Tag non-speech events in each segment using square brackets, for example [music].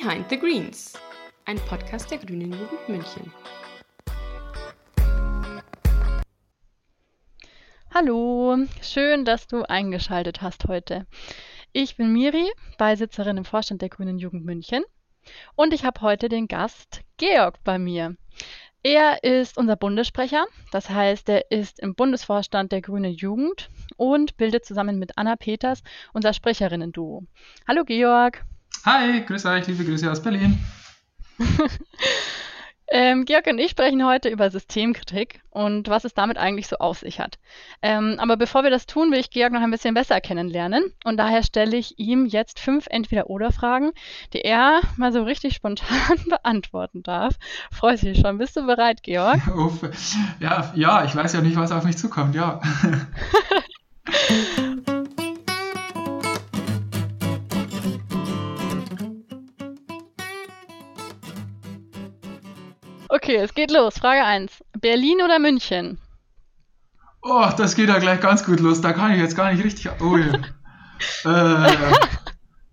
Behind the Greens, ein Podcast der Grünen Jugend München. Hallo, schön, dass du eingeschaltet hast heute. Ich bin Miri, Beisitzerin im Vorstand der Grünen Jugend München und ich habe heute den Gast Georg bei mir. Er ist unser Bundessprecher, das heißt, er ist im Bundesvorstand der Grünen Jugend und bildet zusammen mit Anna Peters unser Sprecherinnen-Duo. Hallo Georg. Hi, grüß euch, liebe Grüße aus Berlin. [laughs] Ähm, Georg und ich sprechen heute über Systemkritik und was es damit eigentlich so auf sich hat. Ähm, aber bevor wir das tun, will ich Georg noch ein bisschen besser kennenlernen und daher stelle ich ihm jetzt fünf Entweder-Oder-Fragen, die er mal so richtig spontan [laughs] beantworten darf. Freust dich schon. Bist du bereit, Georg? [laughs] Uff. Ja, ja, ich weiß ja nicht, was auf mich zukommt, ja. Okay, es geht los. Frage 1. Berlin oder München? Oh, das geht ja gleich ganz gut los. Da kann ich jetzt gar nicht richtig. Oh, [laughs] ja. äh,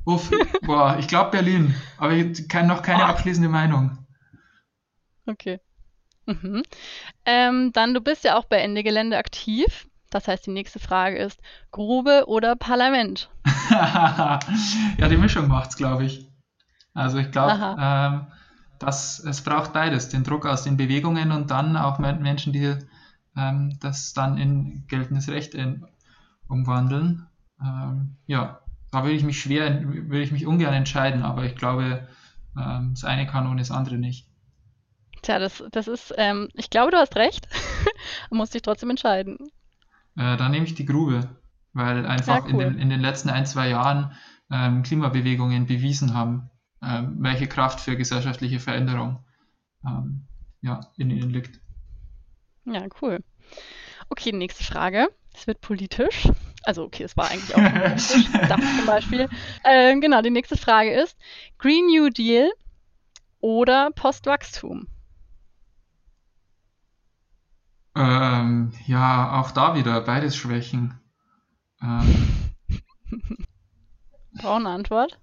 uff, boah, ich glaube Berlin. Aber ich kann noch keine abschließende Meinung. Okay. Mhm. Ähm, dann, du bist ja auch bei Ende Gelände aktiv. Das heißt, die nächste Frage ist: Grube oder Parlament? [laughs] ja, die Mischung macht's, glaube ich. Also, ich glaube, ähm, dass es braucht beides: den Druck aus den Bewegungen und dann auch Menschen, die ähm, das dann in geltendes Recht in, umwandeln. Ähm, ja, da würde ich mich schwer, würde ich mich ungern entscheiden, aber ich glaube, ähm, das eine kann ohne das andere nicht. Tja, das, das ist, ähm, ich glaube, du hast recht. du [laughs] musst dich trotzdem entscheiden. Äh, dann nehme ich die Grube, weil einfach ja, cool. in, den, in den letzten ein, zwei Jahren ähm, Klimabewegungen bewiesen haben, ähm, welche Kraft für gesellschaftliche Veränderung ähm, ja, in ihnen liegt. Ja, cool. Okay, nächste Frage. Es wird politisch. Also, okay, es war eigentlich auch [laughs] politisch. Dachte zum Beispiel. Ähm, genau, die nächste Frage ist: Green New Deal oder Postwachstum? Ähm, ja, auch da wieder beides Schwächen. Ähm, [laughs] Brauche eine Antwort?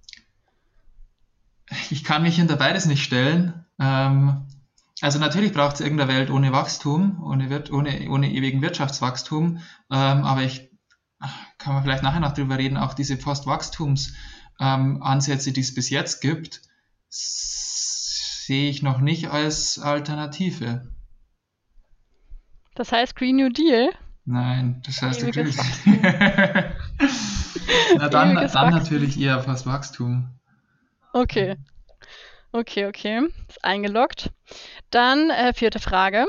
Ich kann mich hinter beides nicht stellen. Ähm, also natürlich braucht es irgendeine Welt ohne Wachstum, ohne, ohne, ohne ewigen Wirtschaftswachstum, ähm, aber ich kann man vielleicht nachher noch drüber reden, auch diese Postwachstumsansätze, ähm, die es bis jetzt gibt, sehe ich noch nicht als Alternative. Das heißt Green New Deal? Nein, das heißt natürlich. [laughs] Na dann, dann natürlich eher Postwachstum. Okay. Okay, okay. Ist eingeloggt. Dann äh, vierte Frage.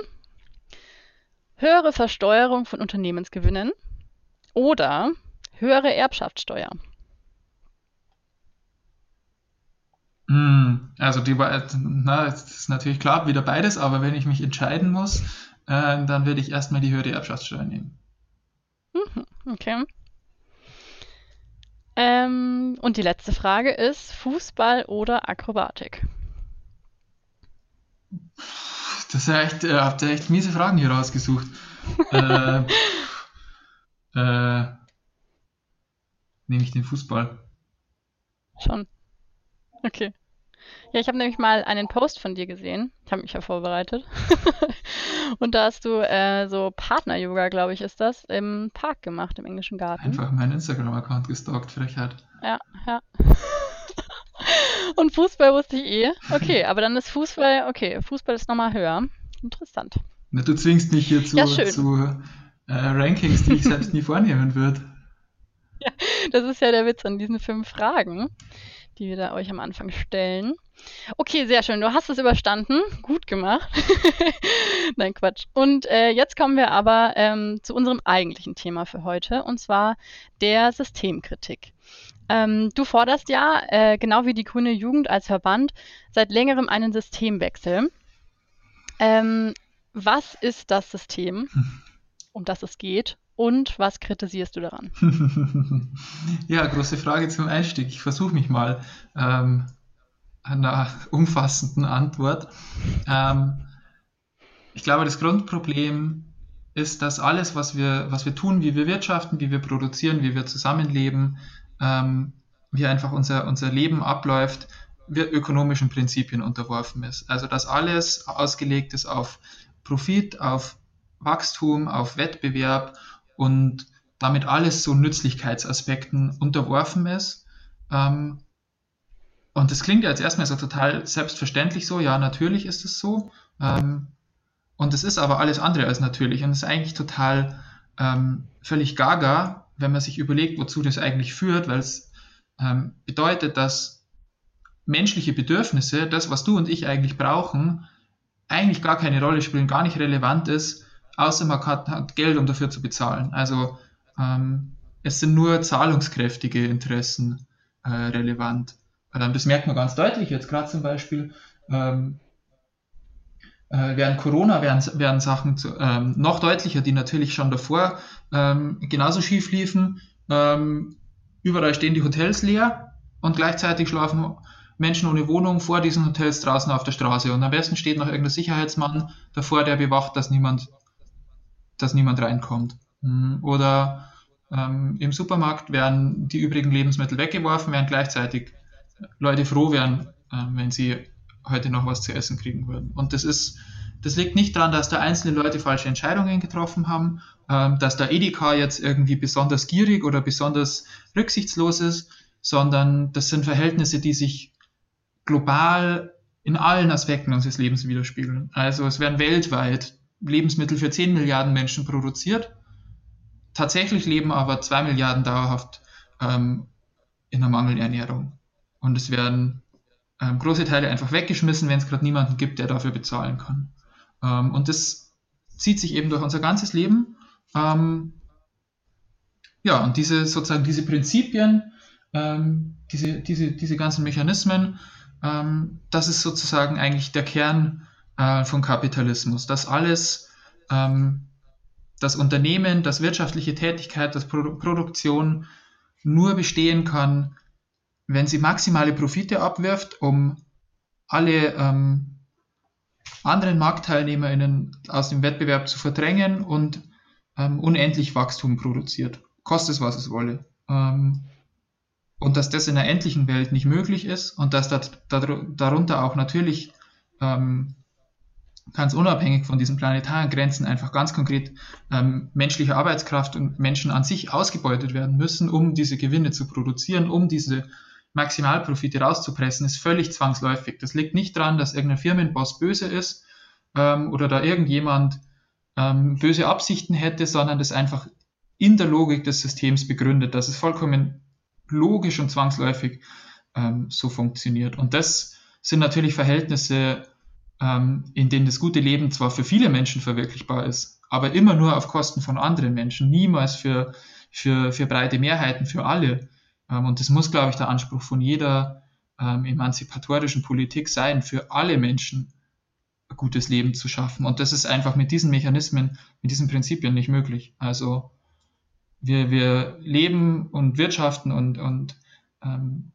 Höhere Versteuerung von Unternehmensgewinnen oder höhere Erbschaftssteuer? Hm, also die na, das ist natürlich klar, wieder beides, aber wenn ich mich entscheiden muss, äh, dann würde ich erstmal die höhere Erbschaftssteuer nehmen. Mhm, okay. Ähm, und die letzte Frage ist: Fußball oder Akrobatik? Das ist ja echt, äh, habt ihr echt miese Fragen hier rausgesucht. [laughs] äh, äh, nehme ich den Fußball. Schon. Okay. Ja, ich habe nämlich mal einen Post von dir gesehen. Ich habe mich ja vorbereitet. [laughs] und da hast du äh, so Partner-Yoga, glaube ich, ist das, im Park gemacht, im englischen Garten. Einfach meinen Instagram-Account gestalkt, Frechheit. Ja, ja. [laughs] und Fußball wusste ich eh. Okay, [laughs] aber dann ist Fußball, okay, Fußball ist nochmal höher. Interessant. Na, du zwingst mich hier zu, ja, zu äh, Rankings, die ich selbst nie vornehmen würde. Ja, das ist ja der Witz an diesen fünf Fragen, die wir da euch am Anfang stellen. Okay, sehr schön. Du hast es überstanden. Gut gemacht. [laughs] Nein, Quatsch. Und äh, jetzt kommen wir aber ähm, zu unserem eigentlichen Thema für heute, und zwar der Systemkritik. Ähm, du forderst ja, äh, genau wie die Grüne Jugend als Verband, seit längerem einen Systemwechsel. Ähm, was ist das System, [laughs] um das es geht? Und was kritisierst du daran? [laughs] ja, große Frage zum Einstieg. Ich versuche mich mal. Ähm, einer umfassenden Antwort. Ähm, ich glaube, das Grundproblem ist, dass alles, was wir, was wir tun, wie wir wirtschaften, wie wir produzieren, wie wir zusammenleben, ähm, wie einfach unser, unser Leben abläuft, ökonomischen Prinzipien unterworfen ist. Also dass alles ausgelegt ist auf Profit, auf Wachstum, auf Wettbewerb und damit alles so Nützlichkeitsaspekten unterworfen ist. Ähm, und das klingt ja jetzt erstmal so total selbstverständlich so, ja, natürlich ist es so. Ähm, und es ist aber alles andere als natürlich und es ist eigentlich total ähm, völlig gaga, wenn man sich überlegt, wozu das eigentlich führt, weil es ähm, bedeutet, dass menschliche Bedürfnisse, das, was du und ich eigentlich brauchen, eigentlich gar keine Rolle spielen, gar nicht relevant ist, außer man hat, hat Geld, um dafür zu bezahlen. Also ähm, es sind nur zahlungskräftige Interessen äh, relevant. Das merkt man ganz deutlich jetzt gerade zum Beispiel. Ähm, äh, während Corona werden, werden Sachen zu, ähm, noch deutlicher, die natürlich schon davor ähm, genauso schief liefen. Ähm, überall stehen die Hotels leer und gleichzeitig schlafen Menschen ohne Wohnung vor diesen Hotels draußen auf der Straße. Und am besten steht noch irgendein Sicherheitsmann davor, der bewacht, dass niemand, dass niemand reinkommt. Hm, oder ähm, im Supermarkt werden die übrigen Lebensmittel weggeworfen, während gleichzeitig Leute froh wären, äh, wenn sie heute noch was zu essen kriegen würden. Und das ist, das liegt nicht daran, dass da einzelne Leute falsche Entscheidungen getroffen haben, ähm, dass da Edeka jetzt irgendwie besonders gierig oder besonders rücksichtslos ist, sondern das sind Verhältnisse, die sich global in allen Aspekten unseres Lebens widerspiegeln. Also es werden weltweit Lebensmittel für 10 Milliarden Menschen produziert. Tatsächlich leben aber 2 Milliarden dauerhaft ähm, in der Mangelernährung. Und es werden ähm, große Teile einfach weggeschmissen, wenn es gerade niemanden gibt, der dafür bezahlen kann. Ähm, und das zieht sich eben durch unser ganzes Leben. Ähm, ja, und diese sozusagen diese Prinzipien, ähm, diese, diese, diese ganzen Mechanismen, ähm, das ist sozusagen eigentlich der Kern äh, von Kapitalismus. dass alles, ähm, das Unternehmen, das wirtschaftliche Tätigkeit, das Pro Produktion nur bestehen kann, wenn sie maximale Profite abwirft, um alle ähm, anderen MarktteilnehmerInnen aus dem Wettbewerb zu verdrängen und ähm, unendlich Wachstum produziert. Kostet es, was es wolle. Ähm, und dass das in einer endlichen Welt nicht möglich ist und dass das, darunter auch natürlich ähm, ganz unabhängig von diesen planetaren Grenzen einfach ganz konkret ähm, menschliche Arbeitskraft und Menschen an sich ausgebeutet werden müssen, um diese Gewinne zu produzieren, um diese Maximalprofite rauszupressen, ist völlig zwangsläufig. Das liegt nicht daran, dass irgendein Firmenboss böse ist ähm, oder da irgendjemand ähm, böse Absichten hätte, sondern das einfach in der Logik des Systems begründet, dass es vollkommen logisch und zwangsläufig ähm, so funktioniert. Und das sind natürlich Verhältnisse, ähm, in denen das gute Leben zwar für viele Menschen verwirklichbar ist, aber immer nur auf Kosten von anderen Menschen, niemals für, für, für breite Mehrheiten, für alle. Ähm, und das muss, glaube ich, der Anspruch von jeder ähm, emanzipatorischen Politik sein, für alle Menschen ein gutes Leben zu schaffen. Und das ist einfach mit diesen Mechanismen, mit diesen Prinzipien nicht möglich. Also wir, wir leben und wirtschaften und, und ähm,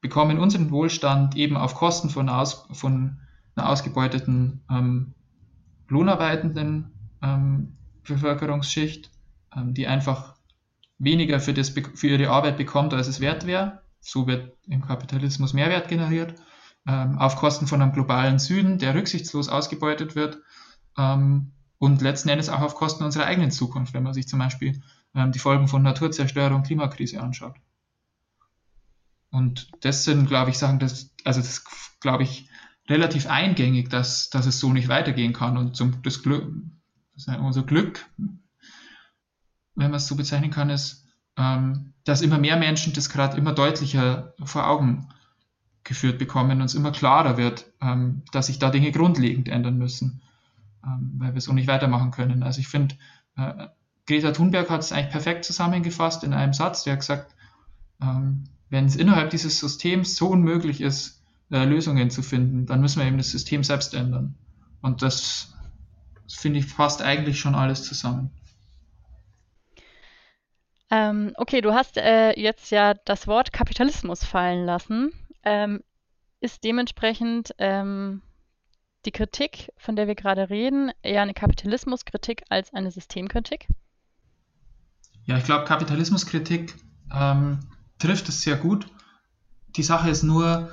bekommen unseren Wohlstand eben auf Kosten von, aus, von ausgebeuteten ähm, lohnarbeitenden ähm, Bevölkerungsschicht, ähm, die einfach weniger für, das, für ihre Arbeit bekommt, als es wert wäre. So wird im Kapitalismus Mehrwert generiert, ähm, auf Kosten von einem globalen Süden, der rücksichtslos ausgebeutet wird ähm, und letzten Endes auch auf Kosten unserer eigenen Zukunft, wenn man sich zum Beispiel ähm, die Folgen von Naturzerstörung, Klimakrise anschaut. Und das sind, glaube ich, Sachen, das, also das glaube ich, relativ eingängig, dass, dass es so nicht weitergehen kann. Und zum, das Glück, unser Glück, wenn man es so bezeichnen kann, ist, ähm, dass immer mehr Menschen das gerade immer deutlicher vor Augen geführt bekommen und es immer klarer wird, ähm, dass sich da Dinge grundlegend ändern müssen, ähm, weil wir so nicht weitermachen können. Also ich finde, äh, Greta Thunberg hat es eigentlich perfekt zusammengefasst in einem Satz, der hat gesagt, ähm, wenn es innerhalb dieses Systems so unmöglich ist, äh, Lösungen zu finden, dann müssen wir eben das System selbst ändern. Und das, das finde ich fasst eigentlich schon alles zusammen. Ähm, okay, du hast äh, jetzt ja das Wort Kapitalismus fallen lassen. Ähm, ist dementsprechend ähm, die Kritik, von der wir gerade reden, eher eine Kapitalismuskritik als eine Systemkritik? Ja, ich glaube, Kapitalismuskritik ähm, trifft es sehr gut. Die Sache ist nur,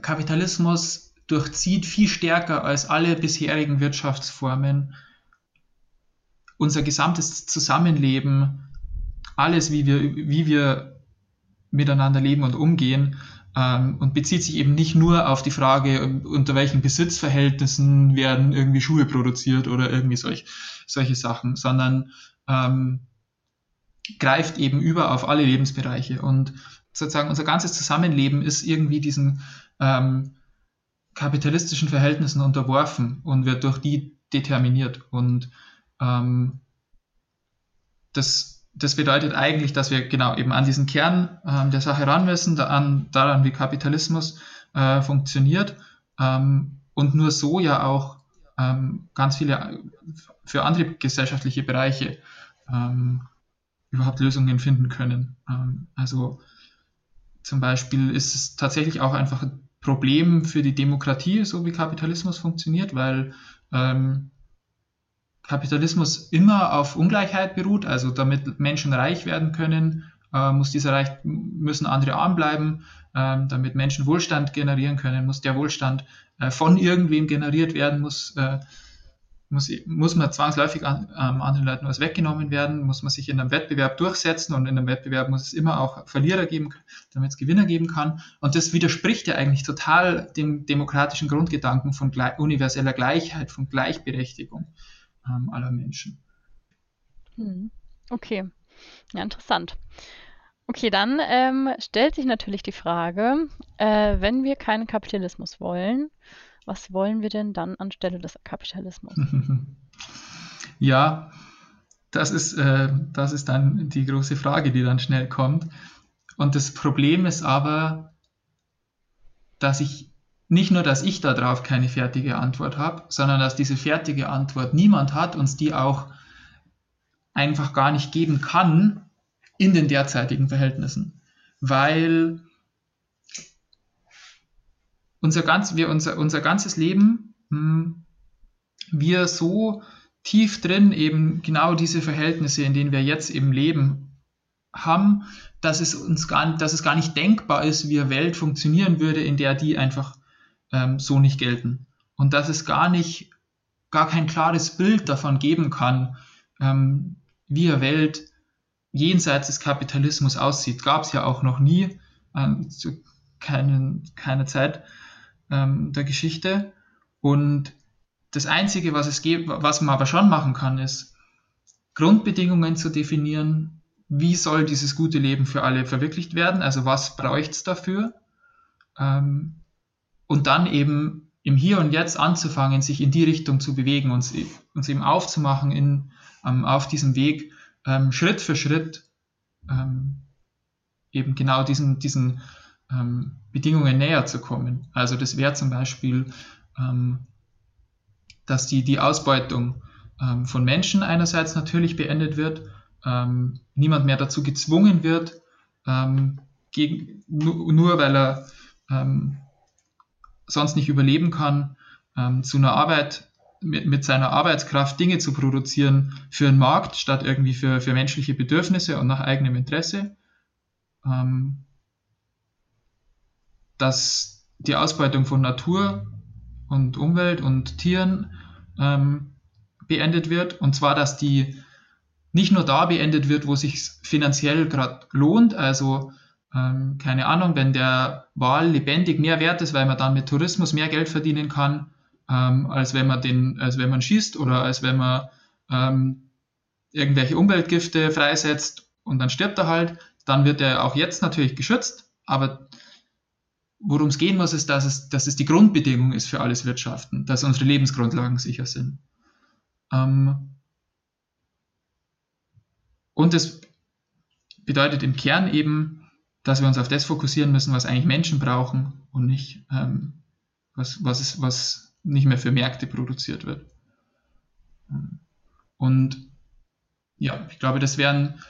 Kapitalismus durchzieht viel stärker als alle bisherigen Wirtschaftsformen unser gesamtes Zusammenleben, alles, wie wir, wie wir miteinander leben und umgehen, ähm, und bezieht sich eben nicht nur auf die Frage, unter welchen Besitzverhältnissen werden irgendwie Schuhe produziert oder irgendwie solch, solche Sachen, sondern ähm, greift eben über auf alle Lebensbereiche. Und sozusagen unser ganzes Zusammenleben ist irgendwie diesen ähm, kapitalistischen Verhältnissen unterworfen und wird durch die determiniert. Und ähm, das, das bedeutet eigentlich, dass wir genau eben an diesen Kern ähm, der Sache ran müssen, daran, daran wie Kapitalismus äh, funktioniert ähm, und nur so ja auch ähm, ganz viele für andere gesellschaftliche Bereiche ähm, überhaupt Lösungen finden können. Also zum Beispiel ist es tatsächlich auch einfach ein Problem für die Demokratie, so wie Kapitalismus funktioniert, weil ähm, Kapitalismus immer auf Ungleichheit beruht, also damit Menschen reich werden können, äh, muss dieser Reich, müssen andere arm bleiben, äh, damit Menschen Wohlstand generieren können, muss der Wohlstand äh, von irgendwem generiert werden, muss, äh, muss, muss man zwangsläufig an ähm, anderen Leuten was weggenommen werden, muss man sich in einem Wettbewerb durchsetzen und in einem Wettbewerb muss es immer auch Verlierer geben, damit es Gewinner geben kann. Und das widerspricht ja eigentlich total dem demokratischen Grundgedanken von universeller Gleichheit, von Gleichberechtigung ähm, aller Menschen. Hm. Okay, ja, interessant. Okay, dann ähm, stellt sich natürlich die Frage, äh, wenn wir keinen Kapitalismus wollen, was wollen wir denn dann anstelle des Kapitalismus? [laughs] ja, das ist, äh, das ist dann die große Frage, die dann schnell kommt. Und das Problem ist aber, dass ich nicht nur, dass ich darauf keine fertige Antwort habe, sondern dass diese fertige Antwort niemand hat, uns die auch einfach gar nicht geben kann in den derzeitigen Verhältnissen. Weil unser, ganz, wir, unser, unser ganzes Leben, hm, wir so tief drin eben genau diese Verhältnisse, in denen wir jetzt eben leben, haben, dass es uns gar, dass es gar nicht denkbar ist, wie eine Welt funktionieren würde, in der die einfach ähm, so nicht gelten. Und dass es gar nicht, gar kein klares Bild davon geben kann, ähm, wie eine Welt jenseits des Kapitalismus aussieht. Gab es ja auch noch nie, ähm, zu keinen, keiner Zeit ähm, der Geschichte. Und das Einzige, was es gibt, was man aber schon machen kann, ist Grundbedingungen zu definieren, wie soll dieses gute Leben für alle verwirklicht werden, also was bräuchte es dafür. Ähm, und dann eben im Hier und Jetzt anzufangen, sich in die Richtung zu bewegen, uns, uns eben aufzumachen in, ähm, auf diesem Weg, ähm, Schritt für Schritt ähm, eben genau diesen, diesen ähm, Bedingungen näher zu kommen. Also das wäre zum Beispiel, ähm, dass die, die Ausbeutung ähm, von Menschen einerseits natürlich beendet wird, niemand mehr dazu gezwungen wird, gegen, nur, nur weil er sonst nicht überleben kann, ähm, zu einer Arbeit mit, mit, seiner Arbeitskraft Dinge zu produzieren für den Markt statt irgendwie für, für menschliche Bedürfnisse und nach eigenem Interesse. Ähm, dass die Ausbeutung von Natur und Umwelt und Tieren ähm, beendet wird. Und zwar, dass die nicht nur da beendet wird, wo sich finanziell gerade lohnt, also ähm, keine Ahnung, wenn der Wal lebendig mehr wert ist, weil man dann mit Tourismus mehr Geld verdienen kann, ähm, als wenn man den, als wenn man schießt oder als wenn man ähm, irgendwelche Umweltgifte freisetzt und dann stirbt er halt, dann wird er auch jetzt natürlich geschützt, aber worum es gehen muss, ist, dass es, dass es die Grundbedingung ist für alles Wirtschaften, dass unsere Lebensgrundlagen sicher sind. Ähm, und es bedeutet im Kern eben, dass wir uns auf das fokussieren müssen, was eigentlich Menschen brauchen und nicht, ähm, was, was, ist, was nicht mehr für Märkte produziert wird. Und ja, ich glaube, das wären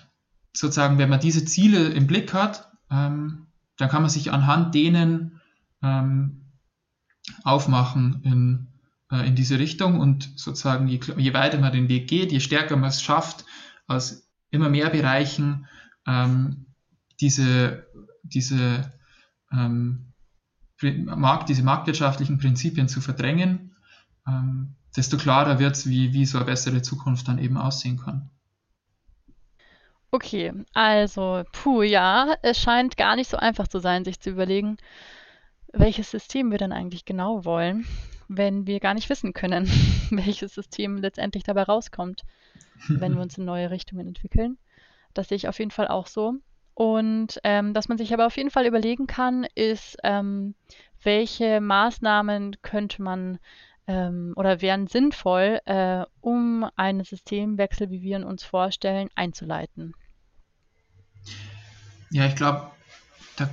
sozusagen, wenn man diese Ziele im Blick hat, ähm, dann kann man sich anhand denen ähm, aufmachen in, äh, in diese Richtung und sozusagen, je, je, weiter man den Weg geht, je stärker man es schafft, aus immer mehr Bereichen ähm, diese, diese ähm, Markt, diese marktwirtschaftlichen Prinzipien zu verdrängen, ähm, desto klarer wird es, wie, wie so eine bessere Zukunft dann eben aussehen kann. Okay, also, puh, ja, es scheint gar nicht so einfach zu sein, sich zu überlegen, welches System wir denn eigentlich genau wollen, wenn wir gar nicht wissen können, [laughs] welches System letztendlich dabei rauskommt, wenn wir [laughs] uns in neue Richtungen entwickeln. Das sehe ich auf jeden Fall auch so. Und ähm, dass man sich aber auf jeden Fall überlegen kann, ist, ähm, welche Maßnahmen könnte man ähm, oder wären sinnvoll, äh, um einen Systemwechsel, wie wir ihn uns vorstellen, einzuleiten. Ja, ich glaube, da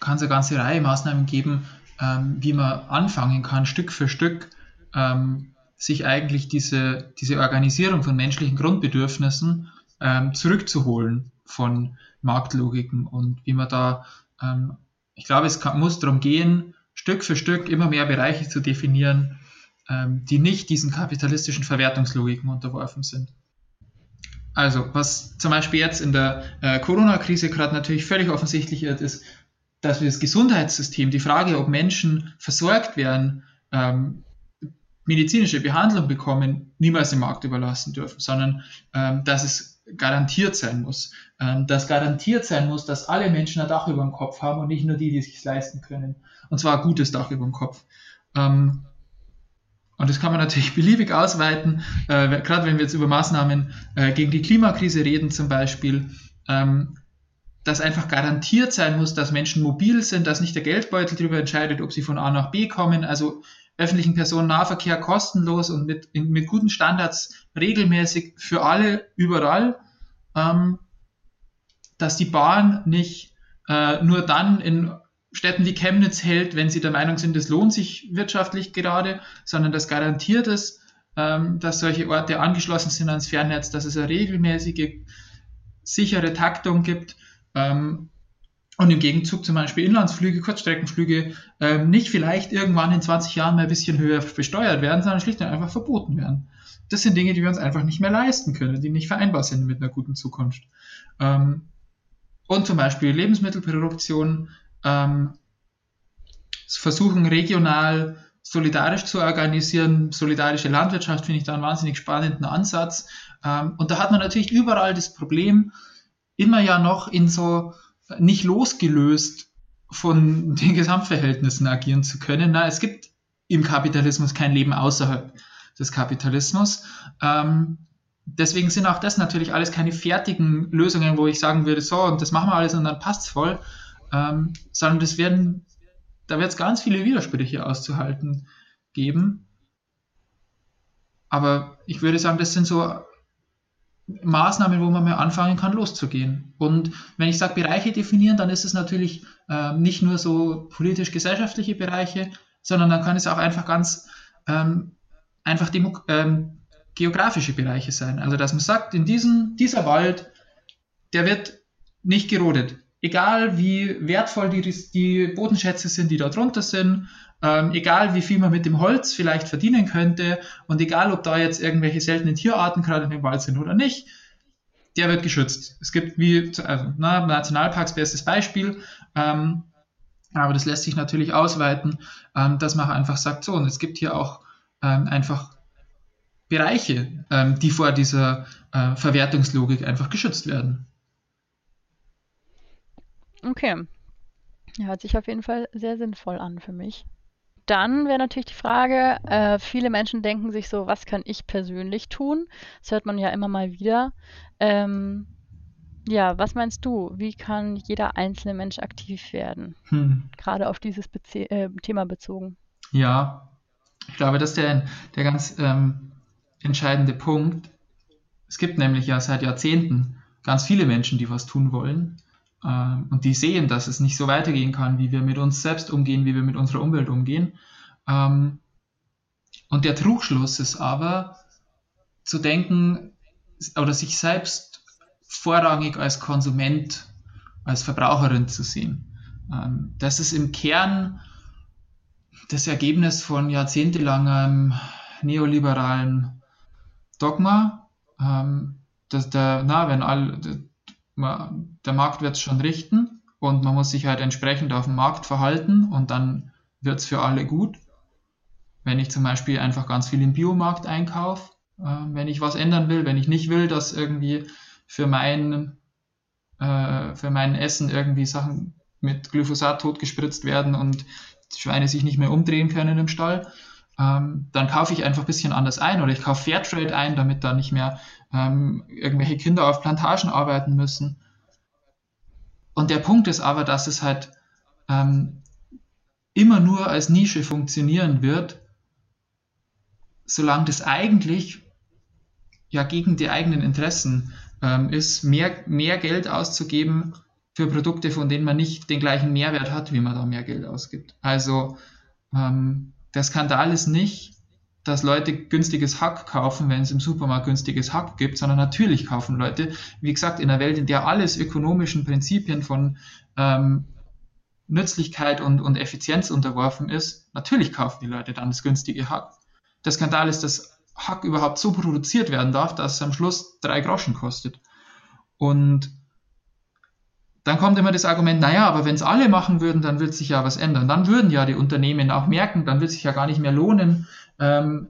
kann es eine ganze Reihe Maßnahmen geben, ähm, wie man anfangen kann, Stück für Stück ähm, sich eigentlich diese, diese Organisierung von menschlichen Grundbedürfnissen ähm, zurückzuholen von Marktlogiken und wie man da, ähm, ich glaube, es kann, muss darum gehen, Stück für Stück immer mehr Bereiche zu definieren, ähm, die nicht diesen kapitalistischen Verwertungslogiken unterworfen sind. Also, was zum Beispiel jetzt in der äh, Corona-Krise gerade natürlich völlig offensichtlich wird, ist, dass wir das Gesundheitssystem, die Frage, ob Menschen versorgt werden, ähm, medizinische Behandlung bekommen, niemals dem Markt überlassen dürfen, sondern ähm, dass es garantiert sein muss. Ähm, dass garantiert sein muss, dass alle Menschen ein Dach über dem Kopf haben und nicht nur die, die es sich leisten können. Und zwar ein gutes Dach über dem Kopf. Ähm, und das kann man natürlich [laughs] beliebig ausweiten, äh, gerade wenn wir jetzt über Maßnahmen äh, gegen die Klimakrise reden zum Beispiel, ähm, dass einfach garantiert sein muss, dass Menschen mobil sind, dass nicht der Geldbeutel darüber entscheidet, ob sie von A nach B kommen, also öffentlichen Personennahverkehr kostenlos und mit, in, mit guten Standards regelmäßig für alle überall, ähm, dass die Bahn nicht äh, nur dann in Städten wie Chemnitz hält, wenn sie der Meinung sind, es lohnt sich wirtschaftlich gerade, sondern das garantiert es, ähm, dass solche Orte angeschlossen sind ans Fernnetz, dass es eine regelmäßige, sichere Taktung gibt ähm, und im Gegenzug zum Beispiel Inlandsflüge, Kurzstreckenflüge ähm, nicht vielleicht irgendwann in 20 Jahren mal ein bisschen höher besteuert werden, sondern schlicht und einfach verboten werden. Das sind Dinge, die wir uns einfach nicht mehr leisten können, die nicht vereinbar sind mit einer guten Zukunft. Und zum Beispiel Lebensmittelproduktion ähm, versuchen regional solidarisch zu organisieren. Solidarische Landwirtschaft finde ich da einen wahnsinnig spannenden Ansatz. Ähm, und da hat man natürlich überall das Problem, immer ja noch in so nicht losgelöst von [laughs] den Gesamtverhältnissen agieren zu können. Na, es gibt im Kapitalismus kein Leben außerhalb des Kapitalismus. Ähm, deswegen sind auch das natürlich alles keine fertigen Lösungen, wo ich sagen würde, so, und das machen wir alles und dann passt es voll, ähm, sondern das werden, da wird es ganz viele Widersprüche auszuhalten geben. Aber ich würde sagen, das sind so Maßnahmen, wo man mal anfangen kann, loszugehen. Und wenn ich sage Bereiche definieren, dann ist es natürlich äh, nicht nur so politisch-gesellschaftliche Bereiche, sondern dann kann es auch einfach ganz ähm, einfach ähm, geografische Bereiche sein. Also dass man sagt, in diesem, dieser Wald, der wird nicht gerodet egal wie wertvoll die, die Bodenschätze sind, die da drunter sind, ähm, egal wie viel man mit dem Holz vielleicht verdienen könnte und egal ob da jetzt irgendwelche seltenen Tierarten gerade in dem Wald sind oder nicht, der wird geschützt. Es gibt wie also, na, Nationalparks bestes Beispiel, ähm, aber das lässt sich natürlich ausweiten, ähm, dass man einfach sagt, so, und es gibt hier auch ähm, einfach Bereiche, ähm, die vor dieser äh, Verwertungslogik einfach geschützt werden. Okay. Hört sich auf jeden Fall sehr sinnvoll an für mich. Dann wäre natürlich die Frage, äh, viele Menschen denken sich so, was kann ich persönlich tun? Das hört man ja immer mal wieder. Ähm, ja, was meinst du? Wie kann jeder einzelne Mensch aktiv werden? Hm. Gerade auf dieses Beze äh, Thema bezogen. Ja, ich glaube, das ist der, der ganz ähm, entscheidende Punkt. Es gibt nämlich ja seit Jahrzehnten ganz viele Menschen, die was tun wollen. Ähm, und die sehen, dass es nicht so weitergehen kann, wie wir mit uns selbst umgehen, wie wir mit unserer Umwelt umgehen. Ähm, und der Trugschluss ist aber, zu denken oder sich selbst vorrangig als Konsument, als Verbraucherin zu sehen. Ähm, das ist im Kern das Ergebnis von jahrzehntelangem neoliberalen Dogma, dass der, na, wenn all, der Markt wird es schon richten und man muss sich halt entsprechend auf dem Markt verhalten und dann wird es für alle gut. Wenn ich zum Beispiel einfach ganz viel im Biomarkt einkaufe, äh, wenn ich was ändern will, wenn ich nicht will, dass irgendwie für mein, äh, für mein Essen irgendwie Sachen mit Glyphosat totgespritzt werden und Schweine sich nicht mehr umdrehen können im Stall, ähm, dann kaufe ich einfach ein bisschen anders ein oder ich kaufe Fairtrade ein, damit da nicht mehr ähm, irgendwelche Kinder auf Plantagen arbeiten müssen. Und der Punkt ist aber, dass es halt ähm, immer nur als Nische funktionieren wird, solange das eigentlich ja gegen die eigenen Interessen ähm, ist, mehr, mehr Geld auszugeben für Produkte, von denen man nicht den gleichen Mehrwert hat, wie man da mehr Geld ausgibt. Also ähm, der Skandal ist nicht, dass Leute günstiges Hack kaufen, wenn es im Supermarkt günstiges Hack gibt, sondern natürlich kaufen Leute, wie gesagt, in einer Welt, in der alles ökonomischen Prinzipien von ähm, Nützlichkeit und, und Effizienz unterworfen ist, natürlich kaufen die Leute dann das günstige Hack. Der Skandal ist, dass Hack überhaupt so produziert werden darf, dass es am Schluss drei Groschen kostet. Und dann kommt immer das Argument, naja, aber wenn es alle machen würden, dann wird sich ja was ändern. Dann würden ja die Unternehmen auch merken, dann wird sich ja gar nicht mehr lohnen, ähm,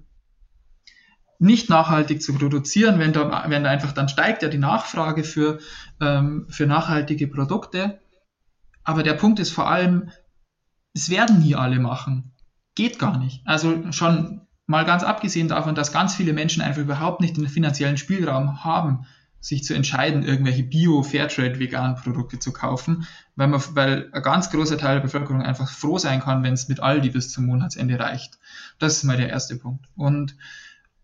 nicht nachhaltig zu produzieren, wenn da, wenn einfach dann steigt ja die Nachfrage für, ähm, für nachhaltige Produkte. Aber der Punkt ist vor allem, es werden nie alle machen. Geht gar nicht. Also schon mal ganz abgesehen davon, dass ganz viele Menschen einfach überhaupt nicht den finanziellen Spielraum haben, sich zu entscheiden, irgendwelche Bio, Fairtrade, veganen Produkte zu kaufen, weil, man, weil ein ganz großer Teil der Bevölkerung einfach froh sein kann, wenn es mit Aldi bis zum Monatsende reicht. Das ist mal der erste Punkt. Und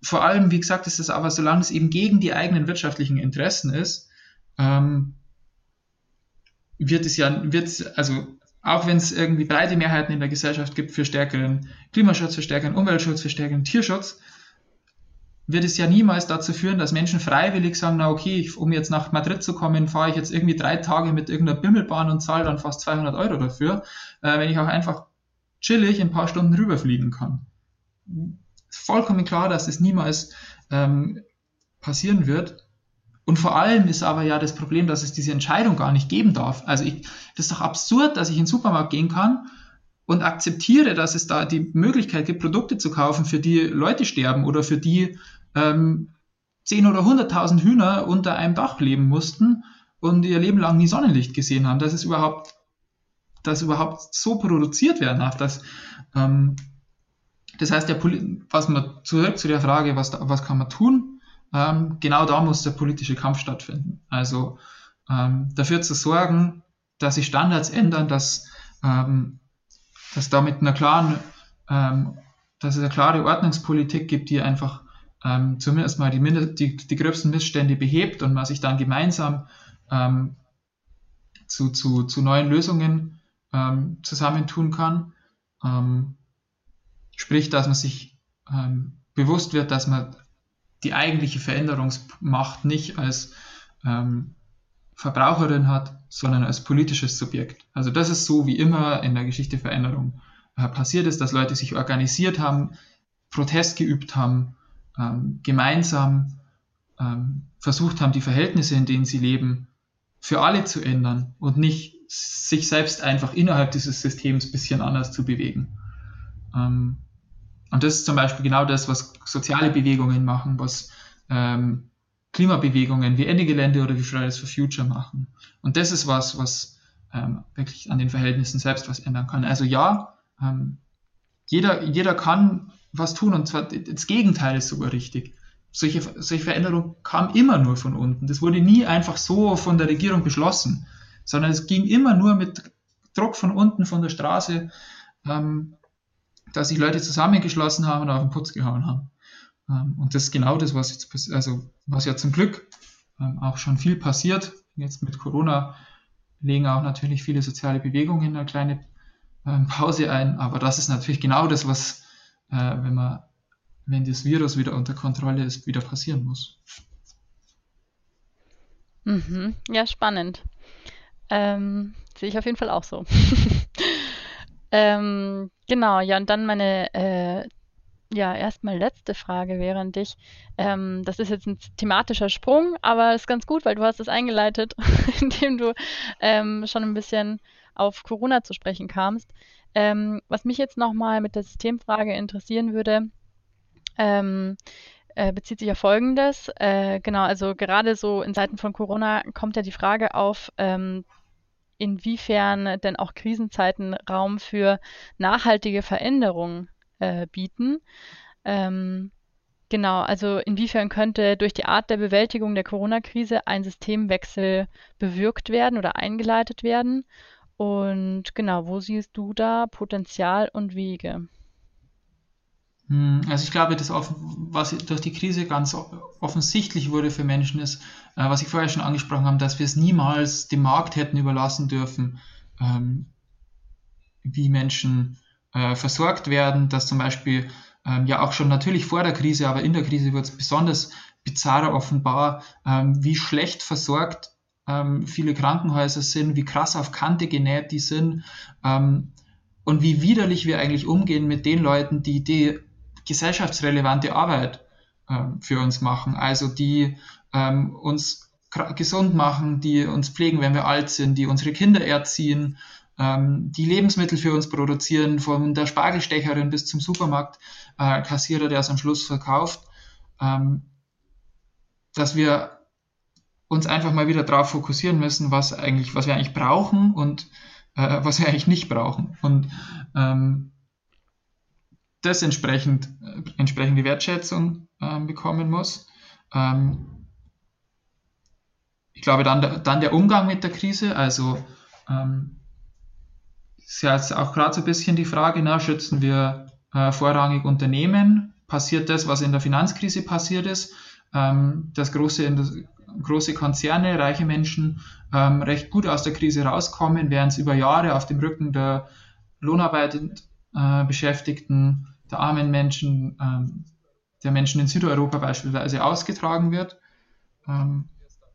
vor allem, wie gesagt, ist es aber, solange es eben gegen die eigenen wirtschaftlichen Interessen ist, ähm, wird es ja, wird also auch wenn es irgendwie breite Mehrheiten in der Gesellschaft gibt für stärkeren Klimaschutz, für stärkeren Umweltschutz, für stärkeren Tierschutz, wird es ja niemals dazu führen, dass Menschen freiwillig sagen, na okay, ich, um jetzt nach Madrid zu kommen, fahre ich jetzt irgendwie drei Tage mit irgendeiner Bimmelbahn und zahle dann fast 200 Euro dafür, äh, wenn ich auch einfach chillig ein paar Stunden rüberfliegen kann. Vollkommen klar, dass das niemals ähm, passieren wird. Und vor allem ist aber ja das Problem, dass es diese Entscheidung gar nicht geben darf. Also ich, das ist doch absurd, dass ich in den Supermarkt gehen kann und akzeptiere, dass es da die Möglichkeit gibt, Produkte zu kaufen, für die Leute sterben oder für die ähm, 10 oder 100.000 Hühner unter einem Dach leben mussten und ihr Leben lang nie Sonnenlicht gesehen haben, dass es überhaupt, dass überhaupt so produziert werden darf. Dass, ähm, das heißt, der was man zurück zu der Frage, was, was kann man tun? Ähm, genau da muss der politische Kampf stattfinden. Also ähm, dafür zu sorgen, dass sich Standards ändern, dass, ähm, dass da mit einer klaren, ähm, dass es eine klare Ordnungspolitik gibt, die einfach ähm, zumindest mal die, die, die gröbsten Missstände behebt und man sich dann gemeinsam ähm, zu, zu, zu neuen Lösungen ähm, zusammentun kann. Ähm, sprich, dass man sich ähm, bewusst wird, dass man die eigentliche Veränderungsmacht nicht als ähm, Verbraucherin hat, sondern als politisches Subjekt. Also das ist so, wie immer in der Geschichte Veränderung äh, passiert ist, dass Leute sich organisiert haben, Protest geübt haben, ähm, gemeinsam ähm, versucht haben, die Verhältnisse, in denen sie leben, für alle zu ändern und nicht sich selbst einfach innerhalb dieses Systems ein bisschen anders zu bewegen. Ähm, und das ist zum Beispiel genau das, was soziale Bewegungen machen, was ähm, Klimabewegungen wie Ende Gelände oder wie Fridays for Future machen. Und das ist was, was ähm, wirklich an den Verhältnissen selbst was ändern kann. Also ja, ähm, jeder, jeder kann was tun und zwar das Gegenteil ist sogar richtig. Solche, solche Veränderung kam immer nur von unten. Das wurde nie einfach so von der Regierung beschlossen, sondern es ging immer nur mit Druck von unten, von der Straße, ähm, dass sich Leute zusammengeschlossen haben und auf den Putz gehauen haben. Ähm, und das ist genau das, was jetzt also was ja zum Glück ähm, auch schon viel passiert. Jetzt mit Corona legen auch natürlich viele soziale Bewegungen eine kleine ähm, Pause ein, aber das ist natürlich genau das, was wenn man, wenn das Virus wieder unter Kontrolle ist, wieder passieren muss. Mhm. Ja, spannend. Ähm, sehe ich auf jeden Fall auch so. [laughs] ähm, genau, ja, und dann meine äh, ja, erstmal letzte Frage wäre an dich. Ähm, das ist jetzt ein thematischer Sprung, aber ist ganz gut, weil du hast es eingeleitet, [laughs] indem du ähm, schon ein bisschen auf Corona zu sprechen kamst. Ähm, was mich jetzt nochmal mit der Systemfrage interessieren würde, ähm, äh, bezieht sich auf Folgendes. Äh, genau, also gerade so in Zeiten von Corona kommt ja die Frage auf, ähm, inwiefern denn auch Krisenzeiten Raum für nachhaltige Veränderungen äh, bieten. Ähm, genau, also inwiefern könnte durch die Art der Bewältigung der Corona-Krise ein Systemwechsel bewirkt werden oder eingeleitet werden? Und genau, wo siehst du da Potenzial und Wege? Hm, also ich glaube, das, was durch die Krise ganz offensichtlich wurde für Menschen ist, äh, was ich vorher schon angesprochen habe, dass wir es niemals dem Markt hätten überlassen dürfen, ähm, wie Menschen äh, versorgt werden, dass zum Beispiel ähm, ja auch schon natürlich vor der Krise, aber in der Krise wird es besonders bizarrer offenbar, ähm, wie schlecht versorgt viele Krankenhäuser sind, wie krass auf Kante genäht die sind und wie widerlich wir eigentlich umgehen mit den Leuten, die die gesellschaftsrelevante Arbeit ähm, für uns machen, also die ähm, uns gesund machen, die uns pflegen, wenn wir alt sind, die unsere Kinder erziehen, ähm, die Lebensmittel für uns produzieren, von der Spargelstecherin bis zum Supermarktkassierer, äh, der es am Schluss verkauft, ähm, dass wir uns einfach mal wieder darauf fokussieren müssen, was eigentlich, was wir eigentlich brauchen und äh, was wir eigentlich nicht brauchen. Und ähm, das entsprechend, äh, entsprechende Wertschätzung ähm, bekommen muss. Ähm, ich glaube, dann der, dann der Umgang mit der Krise, also ähm, ist ja jetzt auch gerade so ein bisschen die Frage, na, schützen wir äh, vorrangig Unternehmen? Passiert das, was in der Finanzkrise passiert ist, ähm, dass große, große Konzerne, reiche Menschen ähm, recht gut aus der Krise rauskommen, während es über Jahre auf dem Rücken der Lohnarbeit äh, Beschäftigten der armen Menschen, ähm, der Menschen in Südeuropa beispielsweise ausgetragen wird? Ähm,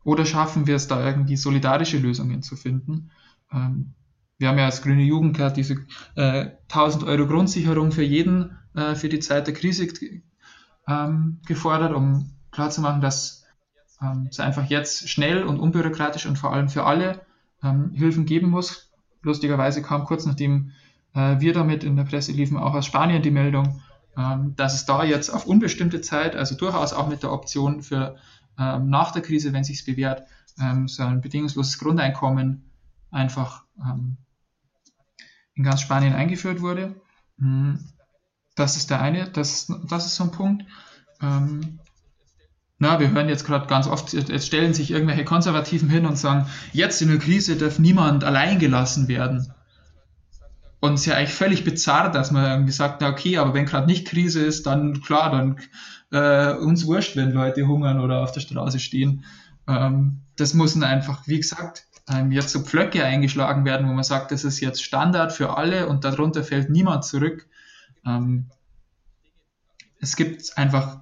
oder schaffen wir es da irgendwie solidarische Lösungen zu finden? Ähm, wir haben ja als Grüne Jugend diese äh, 1000 Euro Grundsicherung für jeden äh, für die Zeit der Krise ähm, gefordert, um klarzumachen, dass ähm, es einfach jetzt schnell und unbürokratisch und vor allem für alle ähm, Hilfen geben muss. Lustigerweise kam kurz nachdem äh, wir damit in der Presse liefen auch aus Spanien die Meldung, ähm, dass es da jetzt auf unbestimmte Zeit, also durchaus auch mit der Option für ähm, nach der Krise, wenn sich bewährt, ähm, so ein bedingungsloses Grundeinkommen einfach in ganz Spanien eingeführt wurde. Hm, das ist der eine, das, das ist so ein Punkt. Na, wir hören jetzt gerade ganz oft, jetzt stellen sich irgendwelche Konservativen hin und sagen, jetzt in der Krise darf niemand allein gelassen werden. Und es ist ja eigentlich völlig bizarr, dass man gesagt hat, okay, aber wenn gerade nicht Krise ist, dann klar, dann äh, uns wurscht, wenn Leute hungern oder auf der Straße stehen. Ähm, das müssen einfach, wie gesagt, ähm, jetzt so Pflöcke eingeschlagen werden, wo man sagt, das ist jetzt Standard für alle und darunter fällt niemand zurück. Ähm, es gibt einfach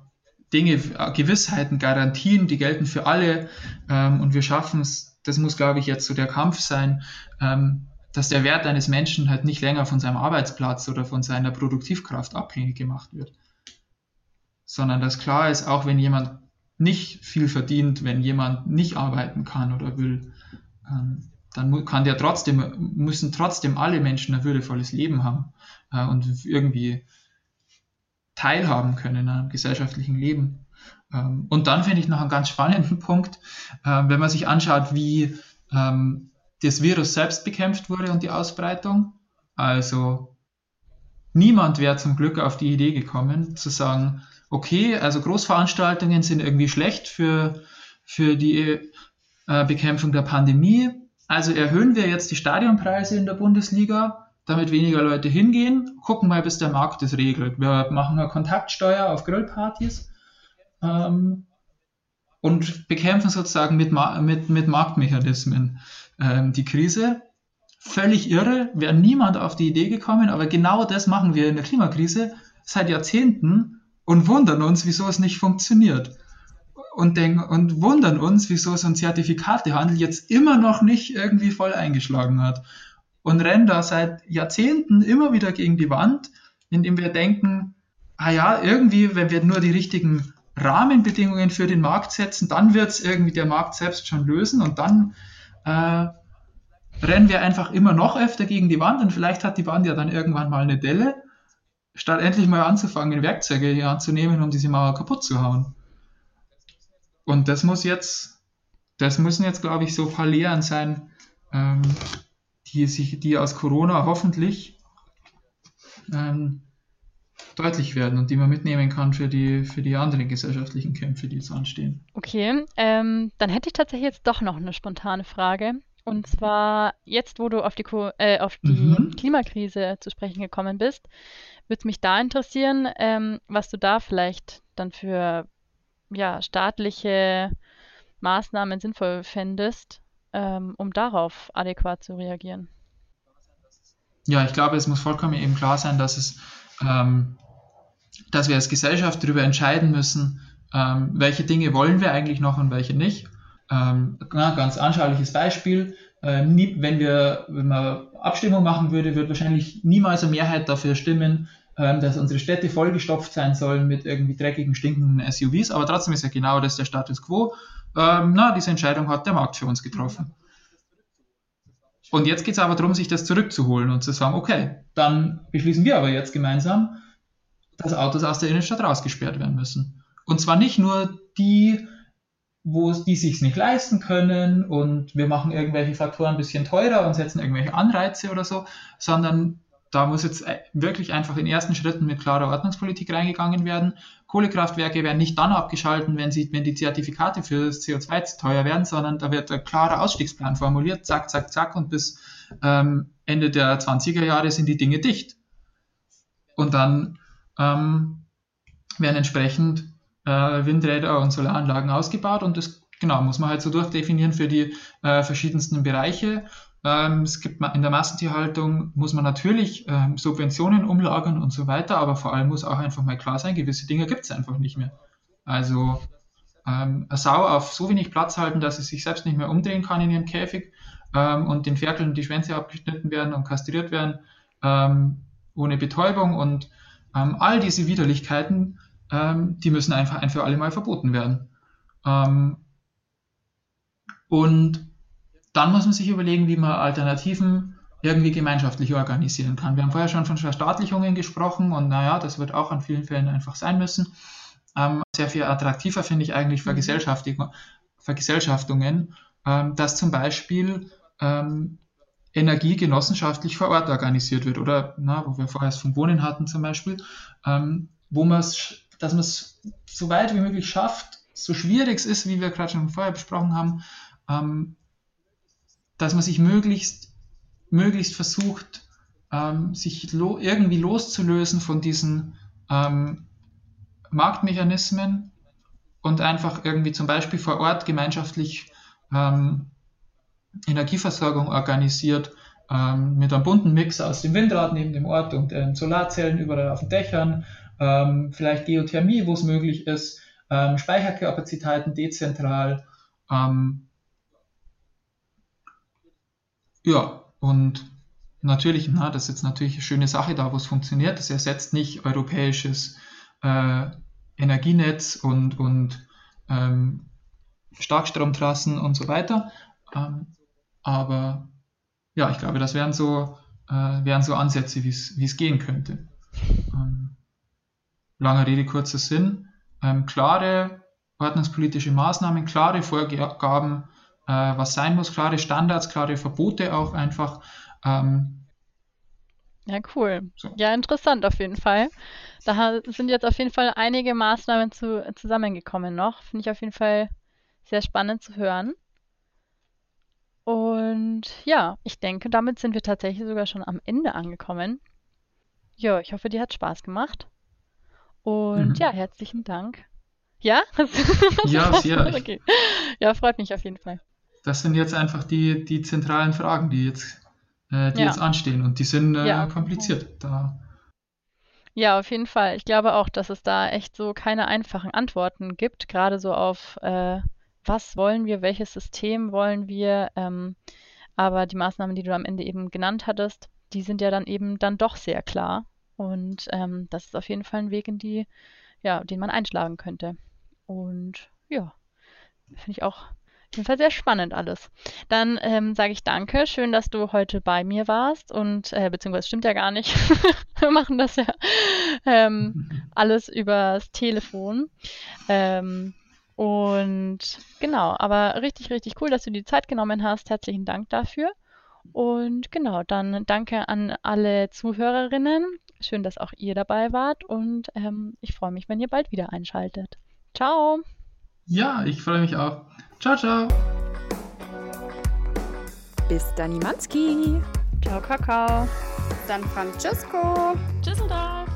Dinge, Gewissheiten, Garantien, die gelten für alle ähm, und wir schaffen es. Das muss, glaube ich, jetzt so der Kampf sein, ähm, dass der Wert eines Menschen halt nicht länger von seinem Arbeitsplatz oder von seiner Produktivkraft abhängig gemacht wird. Sondern dass klar ist, auch wenn jemand nicht viel verdient, wenn jemand nicht arbeiten kann oder will, ähm, dann kann der trotzdem, müssen trotzdem alle Menschen ein würdevolles Leben haben äh, und irgendwie teilhaben können einem gesellschaftlichen Leben. Ähm, und dann finde ich noch einen ganz spannenden [laughs] Punkt, äh, wenn man sich anschaut, wie ähm, das Virus selbst bekämpft wurde und die Ausbreitung. Also niemand wäre zum Glück auf die Idee gekommen, zu sagen, okay, also Großveranstaltungen sind irgendwie schlecht für, für die äh, Bekämpfung der Pandemie. Also erhöhen wir jetzt die Stadionpreise in der Bundesliga, damit weniger Leute hingehen. Gucken mal, bis der Markt das regelt. Wir machen eine Kontaktsteuer auf Grillpartys ähm, und bekämpfen sozusagen mit, mit, mit Marktmechanismen ähm, die Krise. Völlig irre, wäre niemand auf die Idee gekommen, aber genau das machen wir in der Klimakrise seit Jahrzehnten und wundern uns, wieso es nicht funktioniert. Und, denken, und wundern uns, wieso so ein Zertifikatehandel jetzt immer noch nicht irgendwie voll eingeschlagen hat. Und rennen da seit Jahrzehnten immer wieder gegen die Wand, indem wir denken, ah ja, irgendwie, wenn wir nur die richtigen Rahmenbedingungen für den Markt setzen, dann wird es irgendwie der Markt selbst schon lösen und dann äh, rennen wir einfach immer noch öfter gegen die Wand und vielleicht hat die Wand ja dann irgendwann mal eine Delle, statt endlich mal anzufangen, Werkzeuge hier anzunehmen, um diese Mauer kaputt zu hauen. Und das muss jetzt, das müssen jetzt, glaube ich, so ein paar Lehren sein, ähm, die, sich, die aus Corona hoffentlich ähm, deutlich werden und die man mitnehmen kann für die, für die anderen gesellschaftlichen Kämpfe, die jetzt anstehen. Okay, ähm, dann hätte ich tatsächlich jetzt doch noch eine spontane Frage. Und zwar jetzt, wo du auf die, äh, auf die mhm. Klimakrise zu sprechen gekommen bist, würde es mich da interessieren, ähm, was du da vielleicht dann für ja, staatliche Maßnahmen sinnvoll fändest, ähm, um darauf adäquat zu reagieren. Ja, ich glaube, es muss vollkommen eben klar sein, dass es ähm, dass wir als Gesellschaft darüber entscheiden müssen, ähm, welche Dinge wollen wir eigentlich noch und welche nicht. Ähm, ganz anschauliches Beispiel. Äh, nie, wenn, wir, wenn man Abstimmung machen würde, würde wahrscheinlich niemals eine Mehrheit dafür stimmen, ähm, dass unsere Städte vollgestopft sein sollen mit irgendwie dreckigen, stinkenden SUVs. Aber trotzdem ist ja genau das der Status quo. Ähm, na, diese Entscheidung hat der Markt für uns getroffen. Und jetzt geht es aber darum, sich das zurückzuholen und zu sagen, okay, dann beschließen wir aber jetzt gemeinsam, dass Autos aus der Innenstadt rausgesperrt werden müssen. Und zwar nicht nur die, wo die sich nicht leisten können und wir machen irgendwelche Faktoren ein bisschen teurer und setzen irgendwelche Anreize oder so, sondern da muss jetzt wirklich einfach in ersten Schritten mit klarer Ordnungspolitik reingegangen werden. Kohlekraftwerke werden nicht dann abgeschalten, wenn, sie, wenn die Zertifikate für das CO2 zu teuer werden, sondern da wird ein klarer Ausstiegsplan formuliert, zack, zack, zack, und bis ähm, Ende der 20er Jahre sind die Dinge dicht. Und dann ähm, werden entsprechend äh, Windräder und Solaranlagen ausgebaut und das genau muss man halt so durchdefinieren für die äh, verschiedensten Bereiche. Ähm, es gibt in der Massentierhaltung muss man natürlich ähm, Subventionen umlagern und so weiter, aber vor allem muss auch einfach mal klar sein, gewisse Dinge gibt es einfach nicht mehr. Also ähm, eine Sau auf so wenig Platz halten, dass sie sich selbst nicht mehr umdrehen kann in ihrem Käfig ähm, und den Ferkeln die Schwänze abgeschnitten werden und kastriert werden, ähm, ohne Betäubung und ähm, all diese Widerlichkeiten, die müssen einfach ein für alle Mal verboten werden. Und dann muss man sich überlegen, wie man Alternativen irgendwie gemeinschaftlich organisieren kann. Wir haben vorher schon von Verstaatlichungen gesprochen und naja, das wird auch an vielen Fällen einfach sein müssen. Ähm, sehr viel attraktiver finde ich eigentlich Vergesellschaftungen, ähm, dass zum Beispiel ähm, Energie genossenschaftlich vor Ort organisiert wird oder na, wo wir vorher es vom Wohnen hatten zum Beispiel, ähm, wo man es, dass man es so weit wie möglich schafft, so schwierig es ist, wie wir gerade schon vorher besprochen haben, ähm, dass man sich möglichst, möglichst versucht, ähm, sich lo irgendwie loszulösen von diesen ähm, Marktmechanismen und einfach irgendwie zum Beispiel vor Ort gemeinschaftlich ähm, Energieversorgung organisiert ähm, mit einem bunten Mix aus dem Windrad neben dem Ort und ähm, Solarzellen überall auf den Dächern, ähm, vielleicht Geothermie, wo es möglich ist, ähm, Speicherkapazitäten dezentral. Ähm, ja, und natürlich, na, das ist jetzt natürlich eine schöne Sache da, wo es funktioniert. Das ersetzt nicht europäisches äh, Energienetz und, und ähm, Starkstromtrassen und so weiter. Ähm, aber ja, ich glaube, das wären so, äh, wären so Ansätze, wie es gehen könnte. Ähm, lange Rede, kurzer Sinn. Ähm, klare ordnungspolitische Maßnahmen, klare Vorgaben, äh, was sein muss, klare Standards, klare Verbote auch einfach. Ähm, ja, cool. So. Ja, interessant auf jeden Fall. Da sind jetzt auf jeden Fall einige Maßnahmen zu, zusammengekommen noch. Finde ich auf jeden Fall sehr spannend zu hören. Und ja, ich denke, damit sind wir tatsächlich sogar schon am Ende angekommen. Ja, ich hoffe, dir hat Spaß gemacht. Und mhm. ja, herzlichen Dank. Ja? [laughs] ja, sehr. Okay. Ja, freut mich auf jeden Fall. Das sind jetzt einfach die, die zentralen Fragen, die jetzt, äh, die ja. jetzt anstehen. Und die sind äh, ja. kompliziert. Da. Ja, auf jeden Fall. Ich glaube auch, dass es da echt so keine einfachen Antworten gibt, gerade so auf äh, was wollen wir, welches System wollen wir. Ähm, aber die Maßnahmen, die du am Ende eben genannt hattest, die sind ja dann eben dann doch sehr klar. Und ähm, das ist auf jeden Fall ein Weg, in die, ja, den man einschlagen könnte. Und ja, finde ich auch jeden Fall sehr spannend alles. Dann ähm, sage ich danke. Schön, dass du heute bei mir warst. Und äh, beziehungsweise stimmt ja gar nicht. [laughs] Wir machen das ja ähm, [laughs] alles übers Telefon. Ähm, und genau, aber richtig, richtig cool, dass du die Zeit genommen hast. Herzlichen Dank dafür. Und genau, dann danke an alle Zuhörerinnen. Schön, dass auch ihr dabei wart. Und ähm, ich freue mich, wenn ihr bald wieder einschaltet. Ciao. Ja, ich freue mich auch. Ciao, ciao. Bis dann, Manski. Ciao, Kakao. Dann Francesco. Düsseldorf.